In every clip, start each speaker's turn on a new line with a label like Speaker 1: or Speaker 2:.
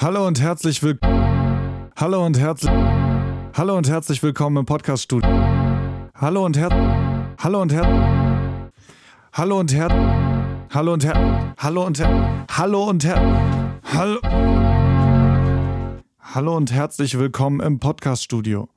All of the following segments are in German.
Speaker 1: Hallo und herzlich willkommen. Hallo und herzlich. Hallo und herzlich willkommen im Podcast Studio. Hallo und her. Hallo und her. Hallo und her. Hallo und her. Hallo und her. Hallo und her. Hallo. Hallo und herzlich willkommen im Podcast Studio.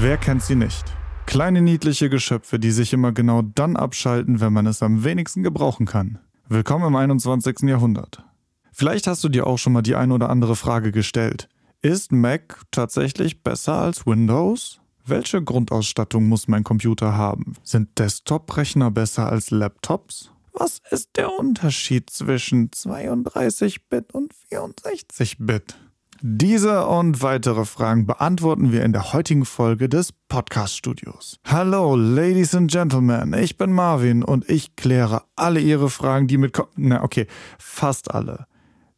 Speaker 1: Wer kennt sie nicht? Kleine niedliche Geschöpfe, die sich immer genau dann abschalten, wenn man es am wenigsten gebrauchen kann. Willkommen im 21. Jahrhundert. Vielleicht hast du dir auch schon mal die ein oder andere Frage gestellt. Ist Mac tatsächlich besser als Windows? Welche Grundausstattung muss mein Computer haben? Sind Desktop-Rechner besser als Laptops? Was ist der Unterschied zwischen 32-Bit und 64-Bit? Diese und weitere Fragen beantworten wir in der heutigen Folge des Podcast Studios. Hallo, Ladies and Gentlemen, ich bin Marvin und ich kläre alle Ihre Fragen, die mit... Na, okay, fast alle.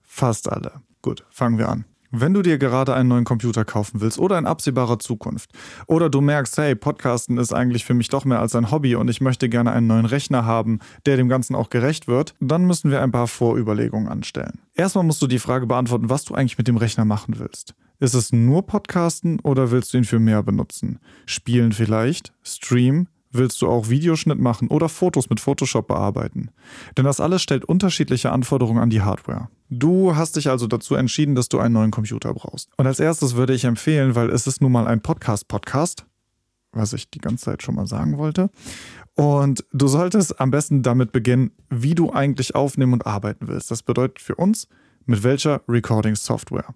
Speaker 1: Fast alle. Gut, fangen wir an. Wenn du dir gerade einen neuen Computer kaufen willst oder in absehbarer Zukunft oder du merkst, hey, Podcasten ist eigentlich für mich doch mehr als ein Hobby und ich möchte gerne einen neuen Rechner haben, der dem Ganzen auch gerecht wird, dann müssen wir ein paar Vorüberlegungen anstellen. Erstmal musst du die Frage beantworten, was du eigentlich mit dem Rechner machen willst. Ist es nur Podcasten oder willst du ihn für mehr benutzen? Spielen vielleicht? Stream? Willst du auch Videoschnitt machen oder Fotos mit Photoshop bearbeiten? Denn das alles stellt unterschiedliche Anforderungen an die Hardware. Du hast dich also dazu entschieden, dass du einen neuen Computer brauchst. Und als erstes würde ich empfehlen, weil es ist nun mal ein Podcast-Podcast, was ich die ganze Zeit schon mal sagen wollte. Und du solltest am besten damit beginnen, wie du eigentlich aufnehmen und arbeiten willst. Das bedeutet für uns, mit welcher Recording-Software.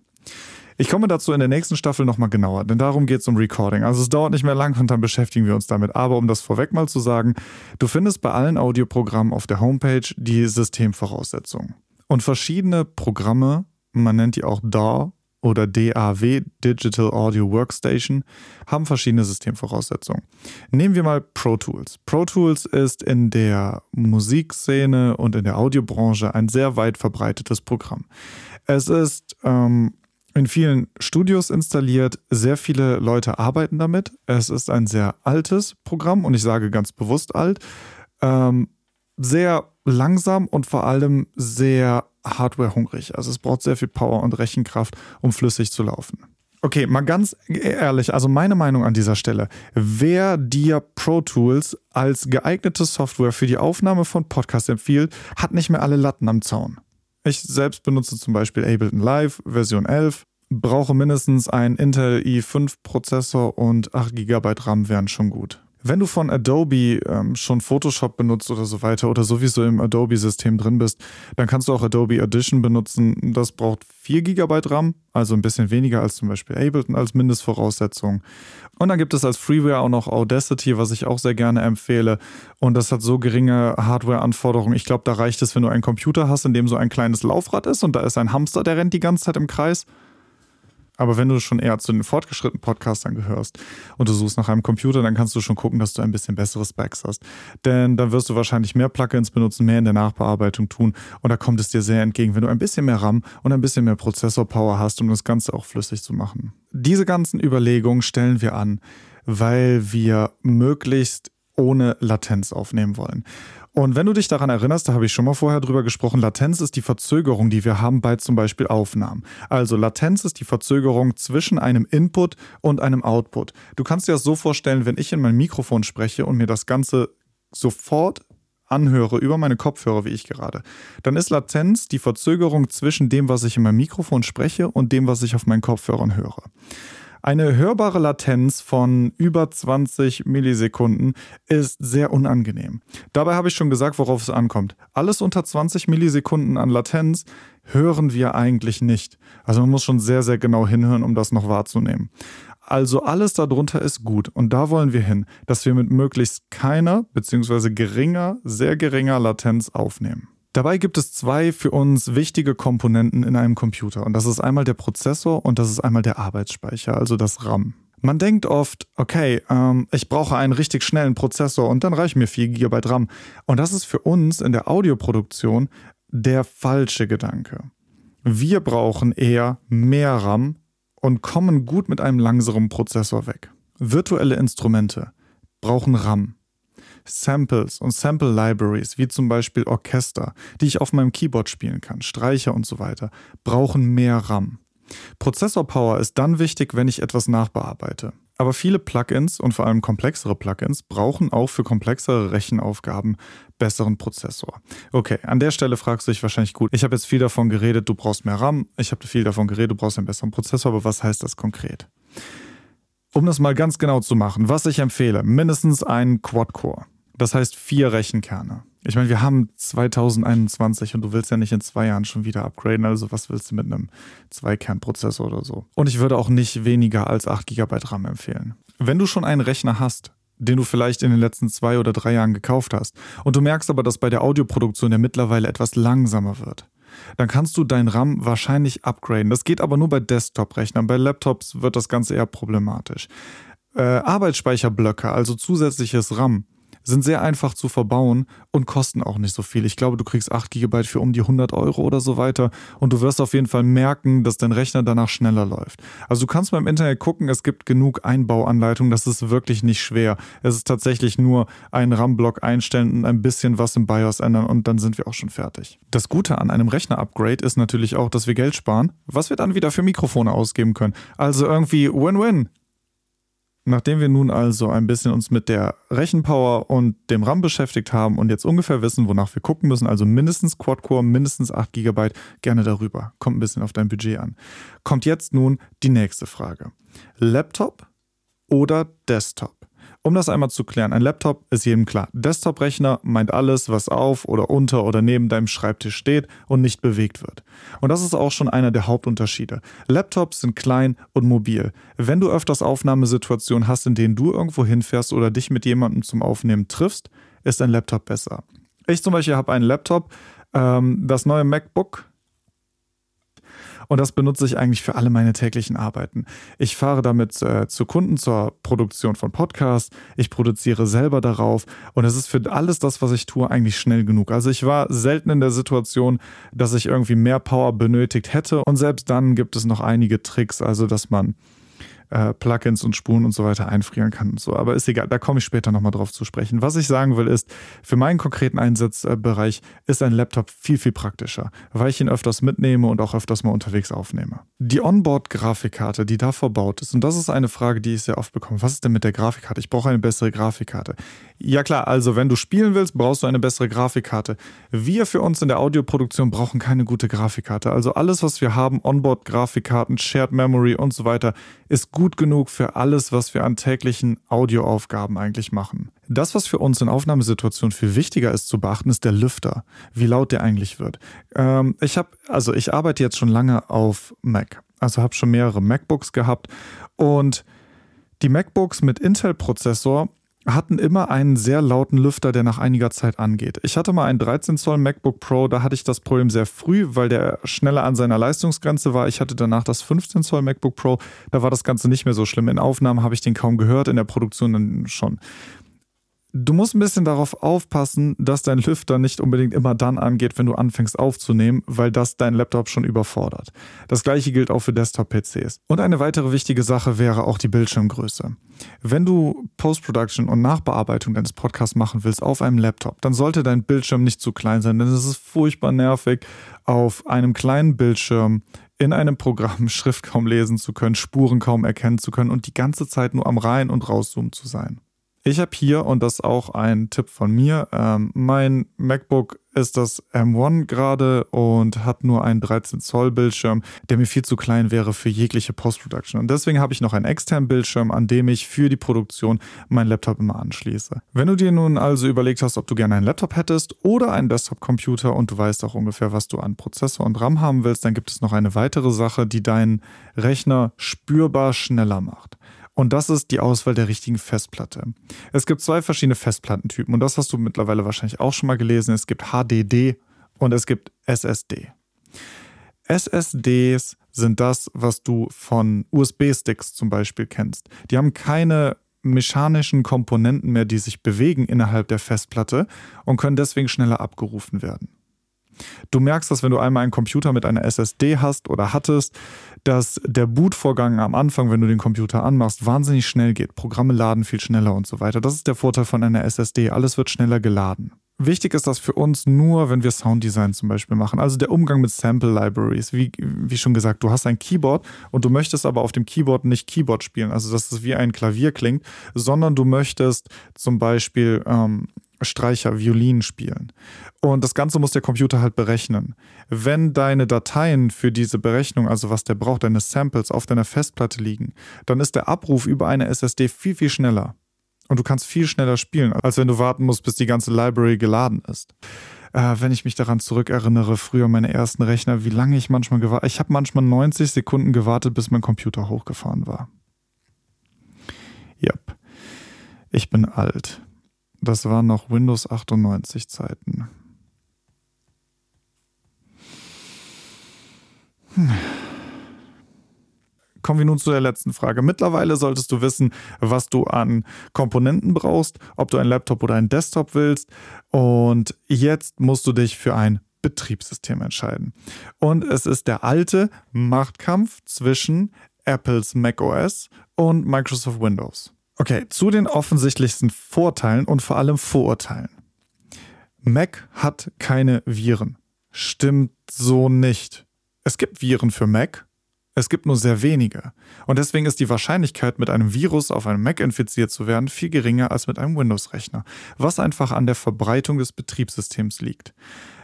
Speaker 1: Ich komme dazu in der nächsten Staffel nochmal genauer, denn darum geht es um Recording. Also es dauert nicht mehr lang und dann beschäftigen wir uns damit. Aber um das vorweg mal zu sagen, du findest bei allen Audioprogrammen auf der Homepage die Systemvoraussetzungen. Und verschiedene Programme, man nennt die auch DAW oder DAW, Digital Audio Workstation, haben verschiedene Systemvoraussetzungen. Nehmen wir mal Pro Tools. Pro Tools ist in der Musikszene und in der Audiobranche ein sehr weit verbreitetes Programm. Es ist ähm, in vielen Studios installiert. Sehr viele Leute arbeiten damit. Es ist ein sehr altes Programm und ich sage ganz bewusst alt. Ähm, sehr langsam und vor allem sehr hardwarehungrig. Also es braucht sehr viel Power und Rechenkraft, um flüssig zu laufen. Okay, mal ganz ehrlich, also meine Meinung an dieser Stelle. Wer dir Pro Tools als geeignete Software für die Aufnahme von Podcasts empfiehlt, hat nicht mehr alle Latten am Zaun. Ich selbst benutze zum Beispiel Ableton Live Version 11, brauche mindestens einen Intel i5 Prozessor und 8 GB RAM wären schon gut. Wenn du von Adobe ähm, schon Photoshop benutzt oder so weiter oder sowieso im Adobe-System drin bist, dann kannst du auch Adobe Audition benutzen. Das braucht 4 GB RAM, also ein bisschen weniger als zum Beispiel Ableton als Mindestvoraussetzung. Und dann gibt es als Freeware auch noch Audacity, was ich auch sehr gerne empfehle. Und das hat so geringe Hardware-Anforderungen. Ich glaube, da reicht es, wenn du einen Computer hast, in dem so ein kleines Laufrad ist und da ist ein Hamster, der rennt die ganze Zeit im Kreis. Aber wenn du schon eher zu den fortgeschrittenen Podcastern gehörst und du suchst nach einem Computer, dann kannst du schon gucken, dass du ein bisschen bessere Specs hast. Denn dann wirst du wahrscheinlich mehr Plugins benutzen, mehr in der Nachbearbeitung tun und da kommt es dir sehr entgegen, wenn du ein bisschen mehr RAM und ein bisschen mehr Prozessorpower hast, um das Ganze auch flüssig zu machen. Diese ganzen Überlegungen stellen wir an, weil wir möglichst ohne Latenz aufnehmen wollen. Und wenn du dich daran erinnerst, da habe ich schon mal vorher drüber gesprochen, Latenz ist die Verzögerung, die wir haben bei zum Beispiel Aufnahmen. Also Latenz ist die Verzögerung zwischen einem Input und einem Output. Du kannst dir das so vorstellen, wenn ich in mein Mikrofon spreche und mir das Ganze sofort anhöre über meine Kopfhörer, wie ich gerade, dann ist Latenz die Verzögerung zwischen dem, was ich in meinem Mikrofon spreche und dem, was ich auf meinen Kopfhörern höre. Eine hörbare Latenz von über 20 Millisekunden ist sehr unangenehm. Dabei habe ich schon gesagt, worauf es ankommt. Alles unter 20 Millisekunden an Latenz hören wir eigentlich nicht. Also man muss schon sehr, sehr genau hinhören, um das noch wahrzunehmen. Also alles darunter ist gut und da wollen wir hin, dass wir mit möglichst keiner bzw. geringer, sehr geringer Latenz aufnehmen. Dabei gibt es zwei für uns wichtige Komponenten in einem Computer und das ist einmal der Prozessor und das ist einmal der Arbeitsspeicher, also das RAM. Man denkt oft, okay, ähm, ich brauche einen richtig schnellen Prozessor und dann reichen mir 4 GB RAM. Und das ist für uns in der Audioproduktion der falsche Gedanke. Wir brauchen eher mehr RAM und kommen gut mit einem langsamen Prozessor weg. Virtuelle Instrumente brauchen RAM. Samples und Sample Libraries, wie zum Beispiel Orchester, die ich auf meinem Keyboard spielen kann, Streicher und so weiter, brauchen mehr RAM. Prozessor-Power ist dann wichtig, wenn ich etwas nachbearbeite. Aber viele Plugins und vor allem komplexere Plugins brauchen auch für komplexere Rechenaufgaben besseren Prozessor. Okay, an der Stelle fragst du dich wahrscheinlich gut, ich habe jetzt viel davon geredet, du brauchst mehr RAM, ich habe viel davon geredet, du brauchst einen besseren Prozessor, aber was heißt das konkret? Um das mal ganz genau zu machen, was ich empfehle, mindestens einen Quad-Core. Das heißt vier Rechenkerne. Ich meine, wir haben 2021 und du willst ja nicht in zwei Jahren schon wieder upgraden. Also was willst du mit einem Zweikernprozessor oder so? Und ich würde auch nicht weniger als 8 GB RAM empfehlen. Wenn du schon einen Rechner hast, den du vielleicht in den letzten zwei oder drei Jahren gekauft hast, und du merkst aber, dass bei der Audioproduktion der mittlerweile etwas langsamer wird, dann kannst du dein RAM wahrscheinlich upgraden. Das geht aber nur bei Desktop-Rechnern. Bei Laptops wird das Ganze eher problematisch. Äh, Arbeitsspeicherblöcke, also zusätzliches RAM, sind sehr einfach zu verbauen und kosten auch nicht so viel. Ich glaube, du kriegst 8 GB für um die 100 Euro oder so weiter und du wirst auf jeden Fall merken, dass dein Rechner danach schneller läuft. Also du kannst mal im Internet gucken, es gibt genug Einbauanleitungen, das ist wirklich nicht schwer. Es ist tatsächlich nur einen RAM-Block einstellen und ein bisschen was im BIOS ändern und dann sind wir auch schon fertig. Das Gute an einem Rechner-Upgrade ist natürlich auch, dass wir Geld sparen, was wir dann wieder für Mikrofone ausgeben können. Also irgendwie Win-Win. Nachdem wir nun also ein bisschen uns mit der Rechenpower und dem RAM beschäftigt haben und jetzt ungefähr wissen, wonach wir gucken müssen, also mindestens Quad-Core, mindestens 8 GB, gerne darüber. Kommt ein bisschen auf dein Budget an. Kommt jetzt nun die nächste Frage. Laptop oder Desktop? Um das einmal zu klären, ein Laptop ist jedem klar. Desktop-Rechner meint alles, was auf oder unter oder neben deinem Schreibtisch steht und nicht bewegt wird. Und das ist auch schon einer der Hauptunterschiede. Laptops sind klein und mobil. Wenn du öfters Aufnahmesituationen hast, in denen du irgendwo hinfährst oder dich mit jemandem zum Aufnehmen triffst, ist ein Laptop besser. Ich zum Beispiel habe einen Laptop, ähm, das neue MacBook und das benutze ich eigentlich für alle meine täglichen Arbeiten. Ich fahre damit äh, zu Kunden zur Produktion von Podcasts. Ich produziere selber darauf. Und es ist für alles das, was ich tue, eigentlich schnell genug. Also ich war selten in der Situation, dass ich irgendwie mehr Power benötigt hätte. Und selbst dann gibt es noch einige Tricks, also dass man äh, Plugins und Spuren und so weiter einfrieren kann und so. Aber ist egal, da komme ich später nochmal drauf zu sprechen. Was ich sagen will, ist, für meinen konkreten Einsatzbereich ist ein Laptop viel, viel praktischer, weil ich ihn öfters mitnehme und auch öfters mal unterwegs aufnehme. Die Onboard-Grafikkarte, die da verbaut ist, und das ist eine Frage, die ich sehr oft bekomme. Was ist denn mit der Grafikkarte? Ich brauche eine bessere Grafikkarte. Ja klar, also wenn du spielen willst, brauchst du eine bessere Grafikkarte. Wir für uns in der Audioproduktion brauchen keine gute Grafikkarte. Also alles, was wir haben, Onboard-Grafikkarten, Shared Memory und so weiter, ist gut genug für alles, was wir an täglichen Audioaufgaben eigentlich machen. Das, was für uns in Aufnahmesituationen viel wichtiger ist zu beachten, ist der Lüfter, wie laut der eigentlich wird. Ähm, ich habe, also ich arbeite jetzt schon lange auf Mac, also habe schon mehrere MacBooks gehabt und die MacBooks mit Intel-Prozessor hatten immer einen sehr lauten Lüfter, der nach einiger Zeit angeht. Ich hatte mal einen 13 Zoll MacBook Pro, da hatte ich das Problem sehr früh, weil der schneller an seiner Leistungsgrenze war. Ich hatte danach das 15 Zoll MacBook Pro, da war das Ganze nicht mehr so schlimm. In Aufnahmen habe ich den kaum gehört, in der Produktion dann schon. Du musst ein bisschen darauf aufpassen, dass dein Lüfter nicht unbedingt immer dann angeht, wenn du anfängst aufzunehmen, weil das dein Laptop schon überfordert. Das gleiche gilt auch für Desktop-PCs. Und eine weitere wichtige Sache wäre auch die Bildschirmgröße. Wenn du Post-Production und Nachbearbeitung deines Podcasts machen willst auf einem Laptop, dann sollte dein Bildschirm nicht zu klein sein, denn es ist furchtbar nervig, auf einem kleinen Bildschirm in einem Programm Schrift kaum lesen zu können, Spuren kaum erkennen zu können und die ganze Zeit nur am Rein- und Rauszoomen zu sein. Ich habe hier, und das ist auch ein Tipp von mir, ähm, mein MacBook ist das M1 gerade und hat nur einen 13 Zoll Bildschirm, der mir viel zu klein wäre für jegliche Post-Production. Und deswegen habe ich noch einen externen Bildschirm, an dem ich für die Produktion meinen Laptop immer anschließe. Wenn du dir nun also überlegt hast, ob du gerne einen Laptop hättest oder einen Desktop-Computer und du weißt auch ungefähr, was du an Prozessor und RAM haben willst, dann gibt es noch eine weitere Sache, die deinen Rechner spürbar schneller macht. Und das ist die Auswahl der richtigen Festplatte. Es gibt zwei verschiedene Festplattentypen und das hast du mittlerweile wahrscheinlich auch schon mal gelesen. Es gibt HDD und es gibt SSD. SSDs sind das, was du von USB-Sticks zum Beispiel kennst. Die haben keine mechanischen Komponenten mehr, die sich bewegen innerhalb der Festplatte und können deswegen schneller abgerufen werden. Du merkst, dass wenn du einmal einen Computer mit einer SSD hast oder hattest, dass der Bootvorgang am Anfang, wenn du den Computer anmachst, wahnsinnig schnell geht. Programme laden viel schneller und so weiter. Das ist der Vorteil von einer SSD. Alles wird schneller geladen. Wichtig ist das für uns nur, wenn wir Sounddesign zum Beispiel machen. Also der Umgang mit Sample Libraries. Wie, wie schon gesagt, du hast ein Keyboard und du möchtest aber auf dem Keyboard nicht Keyboard spielen, also dass es wie ein Klavier klingt, sondern du möchtest zum Beispiel ähm, Streicher, Violinen spielen. Und das Ganze muss der Computer halt berechnen. Wenn deine Dateien für diese Berechnung, also was der braucht, deine Samples auf deiner Festplatte liegen, dann ist der Abruf über eine SSD viel, viel schneller. Und du kannst viel schneller spielen, als wenn du warten musst, bis die ganze Library geladen ist. Äh, wenn ich mich daran zurückerinnere, früher meine ersten Rechner, wie lange ich manchmal gewartet Ich habe manchmal 90 Sekunden gewartet, bis mein Computer hochgefahren war. Yep. Ich bin alt. Das waren noch Windows 98 Zeiten. Hm. Kommen wir nun zu der letzten Frage. Mittlerweile solltest du wissen, was du an Komponenten brauchst, ob du ein Laptop oder ein Desktop willst. Und jetzt musst du dich für ein Betriebssystem entscheiden. Und es ist der alte Machtkampf zwischen Apples macOS und Microsoft Windows. Okay, zu den offensichtlichsten Vorteilen und vor allem Vorurteilen. Mac hat keine Viren. Stimmt so nicht. Es gibt Viren für Mac, es gibt nur sehr wenige. Und deswegen ist die Wahrscheinlichkeit, mit einem Virus auf einem Mac infiziert zu werden, viel geringer als mit einem Windows-Rechner, was einfach an der Verbreitung des Betriebssystems liegt.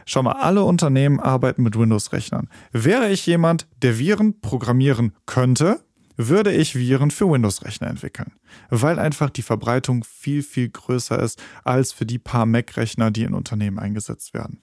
Speaker 1: Schau mal, alle Unternehmen arbeiten mit Windows-Rechnern. Wäre ich jemand, der Viren programmieren könnte, würde ich Viren für Windows-Rechner entwickeln, weil einfach die Verbreitung viel, viel größer ist als für die paar Mac-Rechner, die in Unternehmen eingesetzt werden.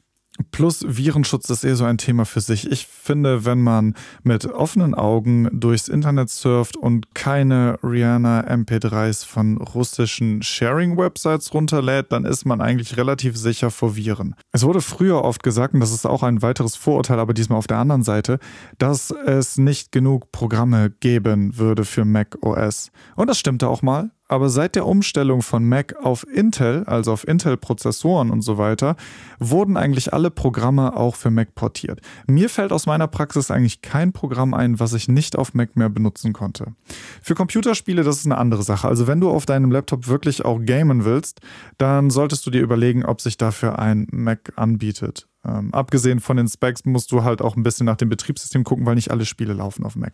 Speaker 1: Plus Virenschutz ist eh so ein Thema für sich. Ich finde, wenn man mit offenen Augen durchs Internet surft und keine Rihanna MP3s von russischen Sharing-Websites runterlädt, dann ist man eigentlich relativ sicher vor Viren. Es wurde früher oft gesagt, und das ist auch ein weiteres Vorurteil, aber diesmal auf der anderen Seite, dass es nicht genug Programme geben würde für Mac OS. Und das stimmte auch mal. Aber seit der Umstellung von Mac auf Intel, also auf Intel-Prozessoren und so weiter, wurden eigentlich alle Programme auch für Mac portiert. Mir fällt aus meiner Praxis eigentlich kein Programm ein, was ich nicht auf Mac mehr benutzen konnte. Für Computerspiele, das ist eine andere Sache. Also wenn du auf deinem Laptop wirklich auch gamen willst, dann solltest du dir überlegen, ob sich dafür ein Mac anbietet. Ähm, abgesehen von den Specs musst du halt auch ein bisschen nach dem Betriebssystem gucken, weil nicht alle Spiele laufen auf Mac.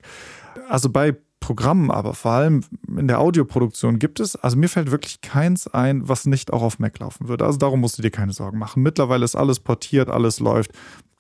Speaker 1: Also bei Programmen, aber vor allem in der Audioproduktion gibt es, also mir fällt wirklich keins ein, was nicht auch auf Mac laufen würde. Also darum musst du dir keine Sorgen machen. Mittlerweile ist alles portiert, alles läuft,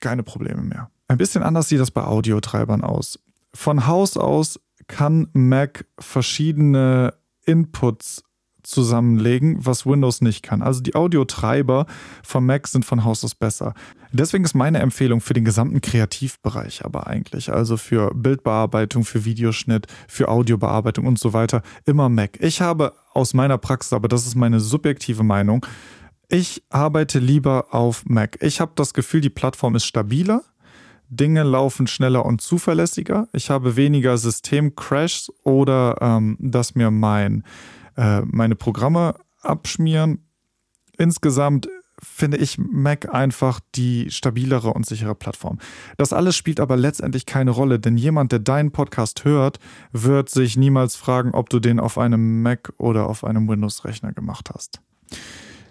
Speaker 1: keine Probleme mehr. Ein bisschen anders sieht das bei Audiotreibern aus. Von Haus aus kann Mac verschiedene Inputs zusammenlegen, was Windows nicht kann. Also die Audiotreiber von Mac sind von Haus aus besser. Deswegen ist meine Empfehlung für den gesamten Kreativbereich aber eigentlich, also für Bildbearbeitung, für Videoschnitt, für Audiobearbeitung und so weiter, immer Mac. Ich habe aus meiner Praxis, aber das ist meine subjektive Meinung, ich arbeite lieber auf Mac. Ich habe das Gefühl, die Plattform ist stabiler. Dinge laufen schneller und zuverlässiger. Ich habe weniger Systemcrashs oder ähm, dass mir mein äh, meine Programme abschmieren. Insgesamt finde ich Mac einfach die stabilere und sichere Plattform. Das alles spielt aber letztendlich keine Rolle, denn jemand, der deinen Podcast hört, wird sich niemals fragen, ob du den auf einem Mac oder auf einem Windows-Rechner gemacht hast.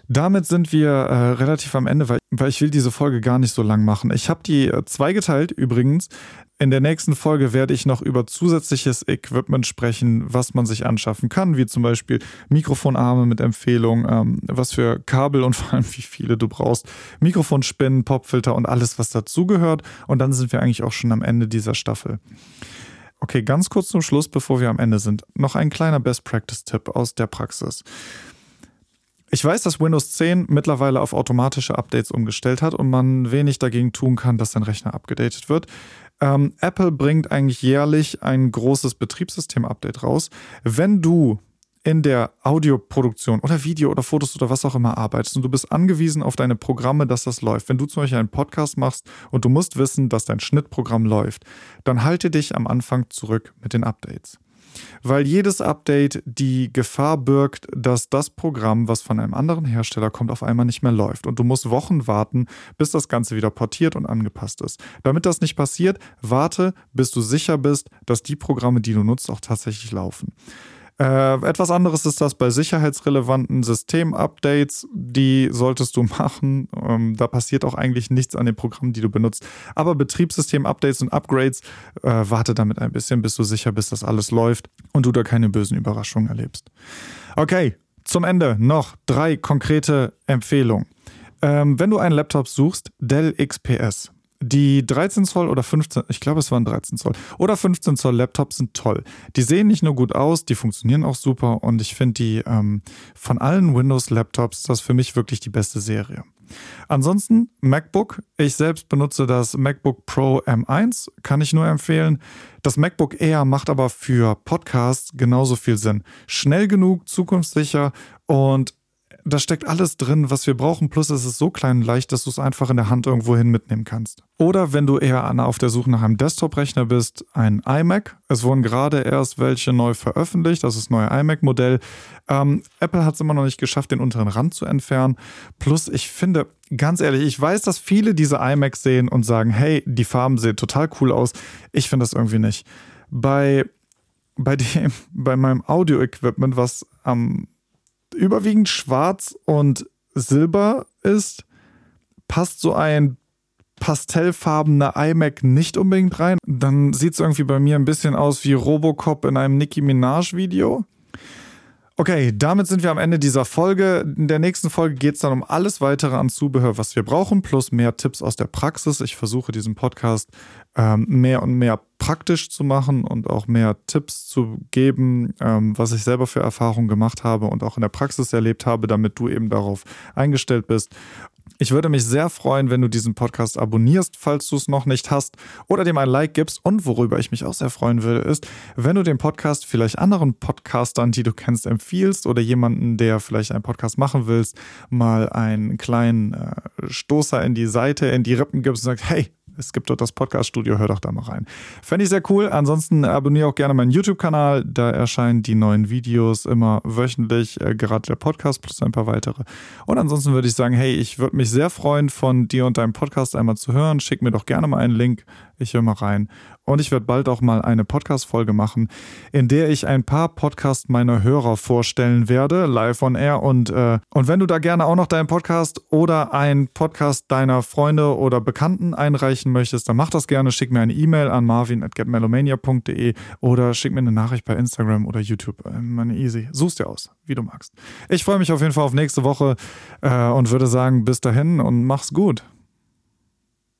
Speaker 1: Damit sind wir äh, relativ am Ende, weil, weil ich will diese Folge gar nicht so lang machen. Ich habe die äh, zweigeteilt übrigens. In der nächsten Folge werde ich noch über zusätzliches Equipment sprechen, was man sich anschaffen kann, wie zum Beispiel Mikrofonarme mit Empfehlung, ähm, was für Kabel und vor allem wie viele du brauchst, Mikrofonspinnen, Popfilter und alles, was dazugehört. Und dann sind wir eigentlich auch schon am Ende dieser Staffel. Okay, ganz kurz zum Schluss, bevor wir am Ende sind, noch ein kleiner Best-Practice-Tipp aus der Praxis. Ich weiß, dass Windows 10 mittlerweile auf automatische Updates umgestellt hat und man wenig dagegen tun kann, dass dein Rechner abgedatet wird. Ähm, Apple bringt eigentlich jährlich ein großes Betriebssystem-Update raus. Wenn du in der Audioproduktion oder Video oder Fotos oder was auch immer arbeitest und du bist angewiesen auf deine Programme, dass das läuft. Wenn du zum Beispiel einen Podcast machst und du musst wissen, dass dein Schnittprogramm läuft, dann halte dich am Anfang zurück mit den Updates. Weil jedes Update die Gefahr birgt, dass das Programm, was von einem anderen Hersteller kommt, auf einmal nicht mehr läuft und du musst Wochen warten, bis das Ganze wieder portiert und angepasst ist. Damit das nicht passiert, warte, bis du sicher bist, dass die Programme, die du nutzt, auch tatsächlich laufen. Äh, etwas anderes ist das bei sicherheitsrelevanten Systemupdates. Die solltest du machen. Ähm, da passiert auch eigentlich nichts an den Programmen, die du benutzt. Aber Betriebssystem-Updates und Upgrades, äh, warte damit ein bisschen, bis du sicher bist, dass alles läuft und du da keine bösen Überraschungen erlebst. Okay, zum Ende noch drei konkrete Empfehlungen. Ähm, wenn du einen Laptop suchst, Dell XPS. Die 13 Zoll oder 15, ich glaube es waren 13 Zoll oder 15 Zoll Laptops sind toll. Die sehen nicht nur gut aus, die funktionieren auch super und ich finde die ähm, von allen Windows-Laptops das für mich wirklich die beste Serie. Ansonsten MacBook. Ich selbst benutze das MacBook Pro M1, kann ich nur empfehlen. Das MacBook Air macht aber für Podcasts genauso viel Sinn. Schnell genug, zukunftssicher und da steckt alles drin, was wir brauchen. Plus es ist so klein und leicht, dass du es einfach in der Hand irgendwo hin mitnehmen kannst. Oder wenn du eher auf der Suche nach einem Desktop-Rechner bist, ein iMac. Es wurden gerade erst welche neu veröffentlicht. Das ist das neue iMac-Modell. Ähm, Apple hat es immer noch nicht geschafft, den unteren Rand zu entfernen. Plus, ich finde, ganz ehrlich, ich weiß, dass viele diese iMacs sehen und sagen, hey, die Farben sehen total cool aus. Ich finde das irgendwie nicht. Bei, bei, dem, bei meinem Audio-Equipment, was am überwiegend schwarz und silber ist, passt so ein pastellfarbener iMac nicht unbedingt rein. Dann sieht es irgendwie bei mir ein bisschen aus wie Robocop in einem Nicki Minaj-Video. Okay, damit sind wir am Ende dieser Folge. In der nächsten Folge geht es dann um alles weitere an Zubehör, was wir brauchen, plus mehr Tipps aus der Praxis. Ich versuche diesen Podcast ähm, mehr und mehr praktisch zu machen und auch mehr Tipps zu geben, ähm, was ich selber für Erfahrungen gemacht habe und auch in der Praxis erlebt habe, damit du eben darauf eingestellt bist. Ich würde mich sehr freuen, wenn du diesen Podcast abonnierst, falls du es noch nicht hast, oder dem ein Like gibst. Und worüber ich mich auch sehr freuen würde, ist, wenn du den Podcast vielleicht anderen Podcastern, die du kennst, empfiehlst oder jemanden, der vielleicht einen Podcast machen willst, mal einen kleinen äh, Stoßer in die Seite, in die Rippen gibst und sagst, hey, es gibt dort das Podcast-Studio, hör doch da mal rein. Fände ich sehr cool. Ansonsten abonniere auch gerne meinen YouTube-Kanal. Da erscheinen die neuen Videos immer wöchentlich, äh, gerade der Podcast plus ein paar weitere. Und ansonsten würde ich sagen, hey, ich würde mich sehr freuen, von dir und deinem Podcast einmal zu hören. Schick mir doch gerne mal einen Link. Ich höre mal rein. Und ich werde bald auch mal eine Podcast-Folge machen, in der ich ein paar Podcasts meiner Hörer vorstellen werde, live on air. Und, äh, und wenn du da gerne auch noch deinen Podcast oder einen Podcast deiner Freunde oder Bekannten einreichen möchtest, dann mach das gerne. Schick mir eine E-Mail an marvin.getmelomania.de oder schick mir eine Nachricht bei Instagram oder YouTube. Äh, meine easy. Such's dir aus, wie du magst. Ich freue mich auf jeden Fall auf nächste Woche äh, und würde sagen, bis dahin und mach's gut.